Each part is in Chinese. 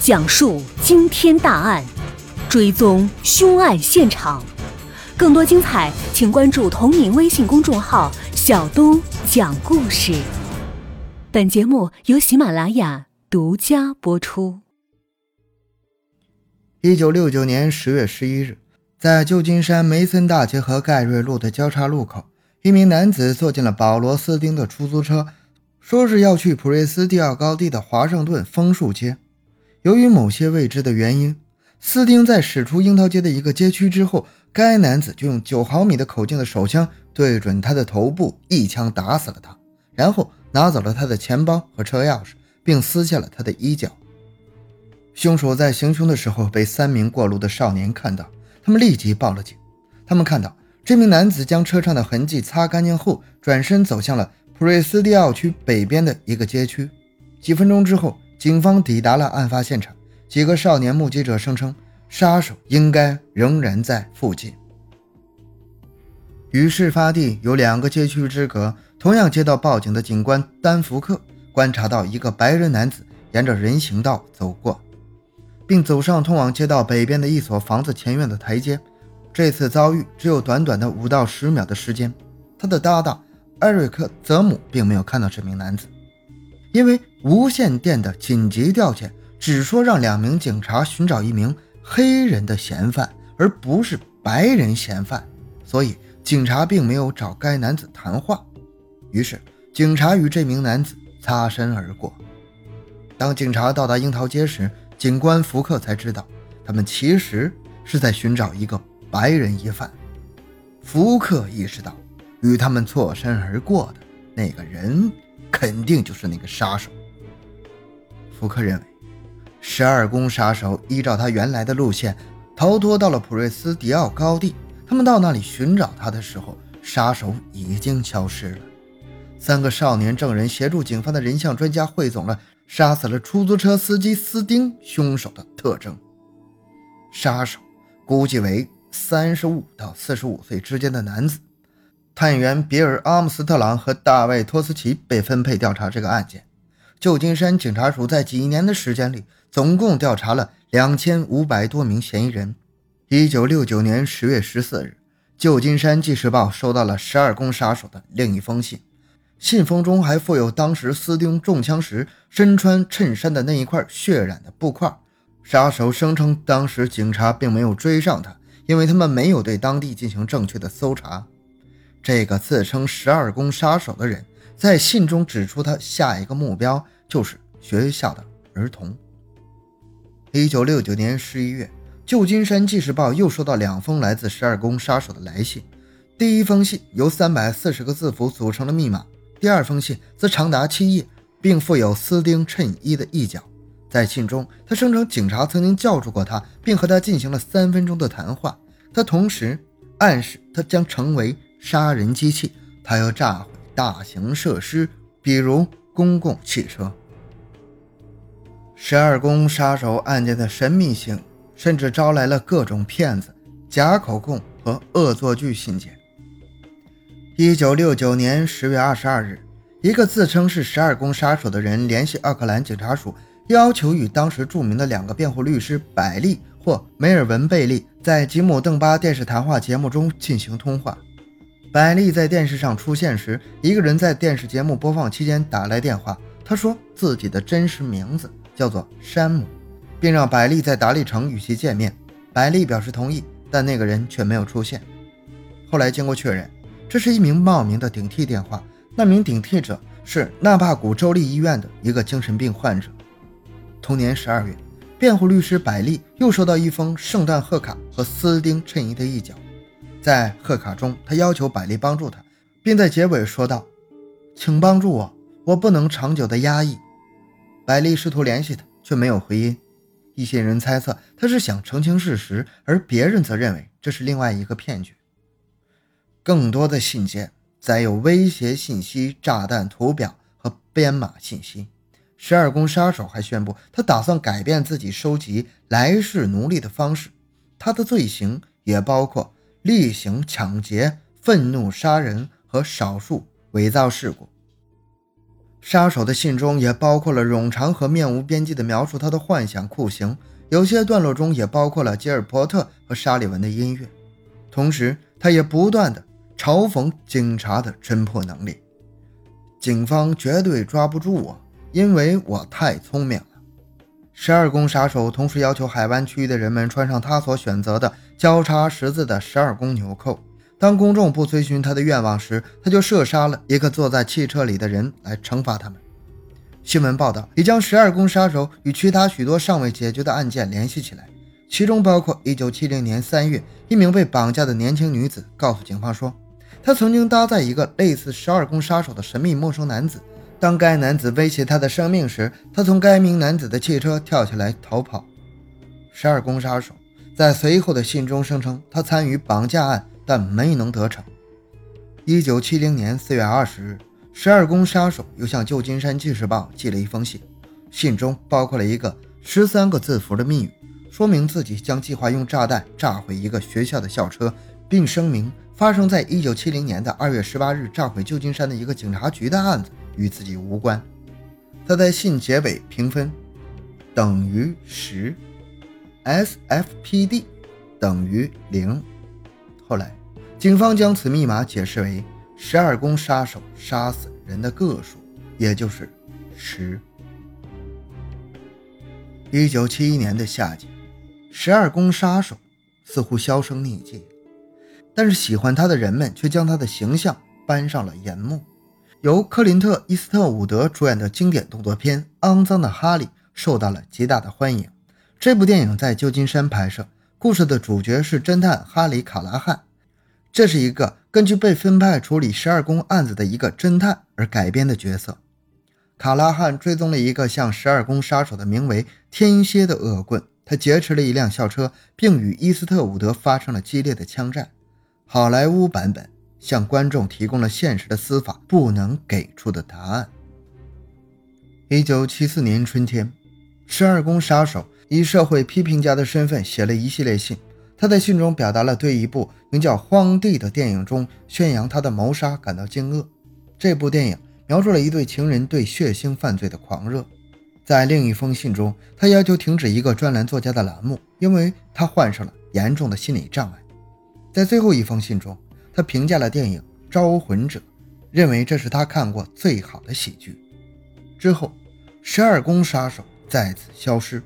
讲述惊天大案，追踪凶案现场。更多精彩，请关注同名微信公众号“小东讲故事”。本节目由喜马拉雅独家播出。一九六九年十月十一日，在旧金山梅森大街和盖瑞路的交叉路口，一名男子坐进了保罗斯丁的出租车，说是要去普瑞斯蒂奥高地的华盛顿枫树街。由于某些未知的原因，斯丁在驶出樱桃街的一个街区之后，该男子就用九毫米的口径的手枪对准他的头部，一枪打死了他，然后拿走了他的钱包和车钥匙，并撕下了他的衣角。凶手在行凶的时候被三名过路的少年看到，他们立即报了警。他们看到这名男子将车上的痕迹擦干净后，转身走向了普瑞斯蒂奥区北边的一个街区。几分钟之后。警方抵达了案发现场，几个少年目击者声称，杀手应该仍然在附近。与事发地有两个街区之隔，同样接到报警的警官丹福克观察到一个白人男子沿着人行道走过，并走上通往街道北边的一所房子前院的台阶。这次遭遇只有短短的五到十秒的时间，他的搭档艾瑞克·泽姆并没有看到这名男子。因为无线电的紧急调遣只说让两名警察寻找一名黑人的嫌犯，而不是白人嫌犯，所以警察并没有找该男子谈话。于是，警察与这名男子擦身而过。当警察到达樱桃街时，警官福克才知道，他们其实是在寻找一个白人疑犯。福克意识到，与他们错身而过的那个人。肯定就是那个杀手。福克认为，十二宫杀手依照他原来的路线逃脱到了普瑞斯迪奥高地。他们到那里寻找他的时候，杀手已经消失了。三个少年证人协助警方的人像专家汇总了杀死了出租车司机斯丁凶手的特征。杀手估计为三十五到四十五岁之间的男子。探员比尔·阿姆斯特朗和大卫·托斯奇被分配调查这个案件。旧金山警察署在几年的时间里，总共调查了两千五百多名嫌疑人。一九六九年十月十四日，旧金山纪事报收到了十二宫杀手的另一封信，信封中还附有当时斯丁中枪时身穿衬衫的那一块血染的布块。杀手声称，当时警察并没有追上他，因为他们没有对当地进行正确的搜查。这个自称十二宫杀手的人在信中指出，他下一个目标就是学校的儿童。一九六九年十一月，旧金山纪事报又收到两封来自十二宫杀手的来信。第一封信由三百四十个字符组成的密码，第二封信则长达七页，并附有斯丁衬衣的一角。在信中，他声称警察曾经叫住过他，并和他进行了三分钟的谈话。他同时暗示他将成为。杀人机器，他要炸大型设施，比如公共汽车。十二宫杀手案件的神秘性，甚至招来了各种骗子、假口供和恶作剧信件。一九六九年十月二十二日，一个自称是十二宫杀手的人联系奥克兰警察署，要求与当时著名的两个辩护律师百利或梅尔文·贝利在吉姆·邓巴电视谈话节目中进行通话。百丽在电视上出现时，一个人在电视节目播放期间打来电话。他说自己的真实名字叫做山姆，并让百丽在达利城与其见面。百丽表示同意，但那个人却没有出现。后来经过确认，这是一名冒名的顶替电话。那名顶替者是纳帕谷州立医院的一个精神病患者。同年十二月，辩护律师百丽又收到一封圣诞贺卡和斯丁衬衣的一角。在贺卡中，他要求百丽帮助他，并在结尾说道：“请帮助我，我不能长久的压抑。”百丽试图联系他，却没有回音。一些人猜测他是想澄清事实，而别人则认为这是另外一个骗局。更多的信件载有威胁信息、炸弹图表和编码信息。十二宫杀手还宣布，他打算改变自己收集来世奴隶的方式。他的罪行也包括。例行抢劫、愤怒杀人和少数伪造事故。杀手的信中也包括了冗长和面无边际的描述他的幻想酷刑，有些段落中也包括了吉尔伯特和沙利文的音乐。同时，他也不断的嘲讽警察的侦破能力。警方绝对抓不住我，因为我太聪明了。十二宫杀手同时要求海湾区域的人们穿上他所选择的交叉十字的十二宫纽扣。当公众不遵循他的愿望时，他就射杀了一个坐在汽车里的人来惩罚他们。新闻报道已将十二宫杀手与其他许多尚未解决的案件联系起来，其中包括1970年3月，一名被绑架的年轻女子告诉警方说，她曾经搭载一个类似十二宫杀手的神秘陌生男子。当该男子威胁她的生命时，她从该名男子的汽车跳下来逃跑。十二宫杀手在随后的信中声称，他参与绑架案。但没能得逞。一九七零年四月二十日，十二宫杀手又向旧金山纪事报寄了一封信，信中包括了一个十三个字符的密语，说明自己将计划用炸弹炸毁一个学校的校车，并声明发生在一九七零年的二月十八日炸毁旧金山的一个警察局的案子与自己无关。他在信结尾评分等于十，SFPD 等于零。后来。警方将此密码解释为十二宫杀手杀死人的个数，也就是十。一九七一年的夏季，十二宫杀手似乎销声匿迹，但是喜欢他的人们却将他的形象搬上了银幕。由克林特·伊斯特伍德主演的经典动作片《肮脏的哈利》受到了极大的欢迎。这部电影在旧金山拍摄，故事的主角是侦探哈里·卡拉汉。这是一个根据被分派处理十二宫案子的一个侦探而改编的角色。卡拉汉追踪了一个像十二宫杀手的名为天蝎的恶棍，他劫持了一辆校车，并与伊斯特伍德发生了激烈的枪战。好莱坞版本向观众提供了现实的司法不能给出的答案。一九七四年春天，十二宫杀手以社会批评家的身份写了一系列信。他在信中表达了对一部名叫《荒地》的电影中宣扬他的谋杀感到惊愕。这部电影描述了一对情人对血腥犯罪的狂热。在另一封信中，他要求停止一个专栏作家的栏目，因为他患上了严重的心理障碍。在最后一封信中，他评价了电影《招魂者》，认为这是他看过最好的喜剧。之后，十二宫杀手再次消失。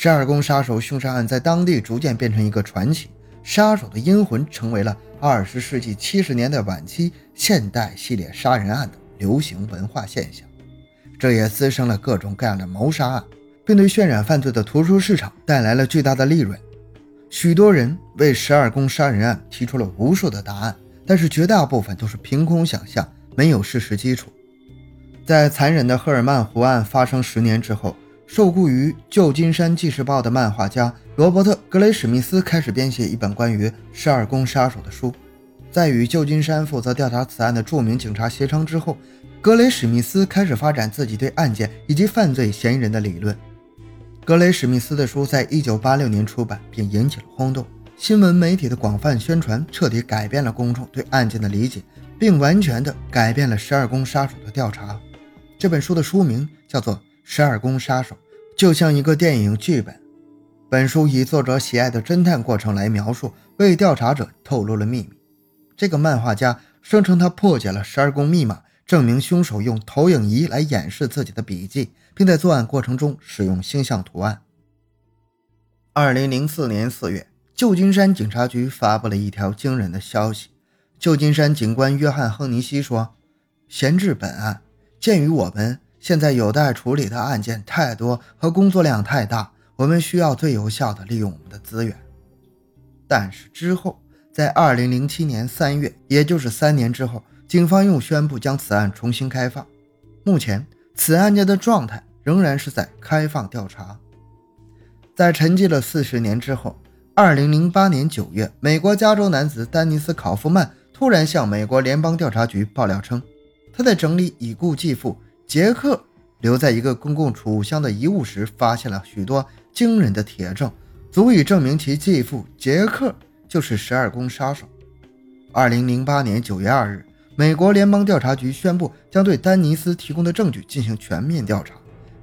十二宫杀手凶杀案在当地逐渐变成一个传奇，杀手的阴魂成为了二十世纪七十年代晚期现代系列杀人案的流行文化现象。这也滋生了各种各样的谋杀案，并对渲染犯罪的图书市场带来了巨大的利润。许多人为十二宫杀人案提出了无数的答案，但是绝大部分都是凭空想象，没有事实基础。在残忍的赫尔曼湖案发生十年之后。受雇于旧金山纪事报的漫画家罗伯特·格雷史密斯开始编写一本关于十二宫杀手的书。在与旧金山负责调查此案的著名警察协商之后，格雷史密斯开始发展自己对案件以及犯罪嫌疑人的理论。格雷史密斯的书在1986年出版，并引起了轰动。新闻媒体的广泛宣传彻底改变了公众对案件的理解，并完全的改变了十二宫杀手的调查。这本书的书名叫做。十二宫杀手就像一个电影剧本，本书以作者喜爱的侦探过程来描述，为调查者透露了秘密。这个漫画家声称他破解了十二宫密码，证明凶手用投影仪来掩饰自己的笔迹，并在作案过程中使用星象图案。二零零四年四月，旧金山警察局发布了一条惊人的消息。旧金山警官约翰·亨尼西说：“闲置本案，鉴于我们。”现在有待处理的案件太多和工作量太大，我们需要最有效的利用我们的资源。但是之后，在2007年3月，也就是三年之后，警方又宣布将此案重新开放。目前，此案件的状态仍然是在开放调查。在沉寂了四十年之后，2008年9月，美国加州男子丹尼斯·考夫曼突然向美国联邦调查局爆料称，他在整理已故继父。杰克留在一个公共储物箱的遗物时，发现了许多惊人的铁证，足以证明其继父杰克就是十二宫杀手。二零零八年九月二日，美国联邦调查局宣布将对丹尼斯提供的证据进行全面调查。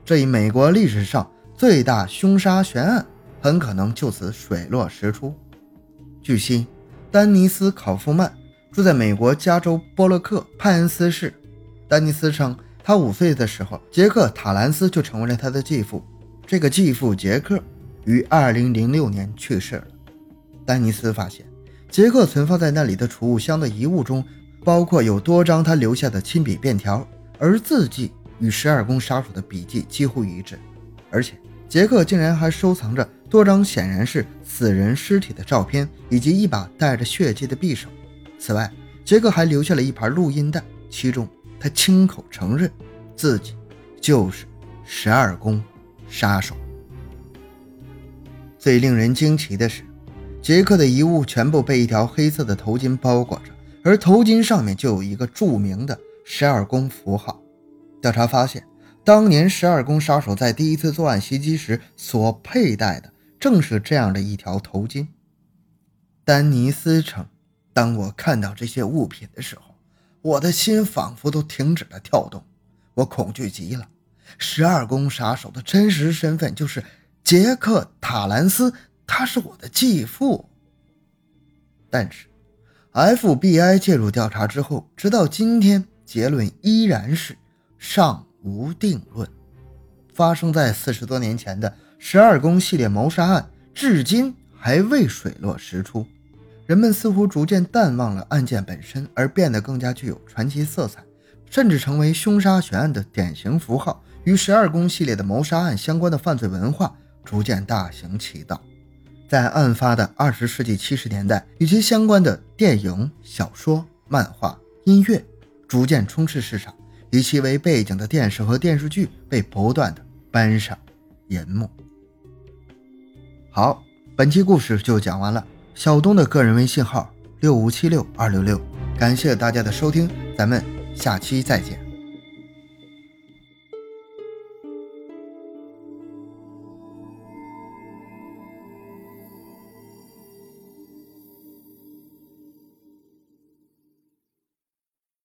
这一美国历史上最大凶杀悬案很可能就此水落石出。据悉，丹尼斯·考夫曼住在美国加州波洛克派恩斯市。丹尼斯称，他五岁的时候，杰克·塔兰斯就成为了他的继父。这个继父杰克于2006年去世了。丹尼斯发现，杰克存放在那里的储物箱的遗物中，包括有多张他留下的亲笔便条，而字迹。与十二宫杀手的笔迹几乎一致，而且杰克竟然还收藏着多张显然是死人尸体的照片，以及一把带着血迹的匕首。此外，杰克还留下了一盘录音带，其中他亲口承认自己就是十二宫杀手。最令人惊奇的是，杰克的遗物全部被一条黑色的头巾包裹着，而头巾上面就有一个著名的十二宫符号。调查发现，当年十二宫杀手在第一次作案袭击时所佩戴的正是这样的一条头巾。丹尼斯称：“当我看到这些物品的时候，我的心仿佛都停止了跳动，我恐惧极了。十二宫杀手的真实身份就是杰克·塔兰斯，他是我的继父。”但是，FBI 介入调查之后，直到今天，结论依然是。尚无定论。发生在四十多年前的十二宫系列谋杀案，至今还未水落石出。人们似乎逐渐淡忘了案件本身，而变得更加具有传奇色彩，甚至成为凶杀悬案的典型符号。与十二宫系列的谋杀案相关的犯罪文化逐渐大行其道。在案发的二十世纪七十年代，与其相关的电影、小说、漫画、音乐逐渐充斥市场。以其为背景的电视和电视剧被不断的搬上银幕。好，本期故事就讲完了。小东的个人微信号六五七六二六六，感谢大家的收听，咱们下期再见。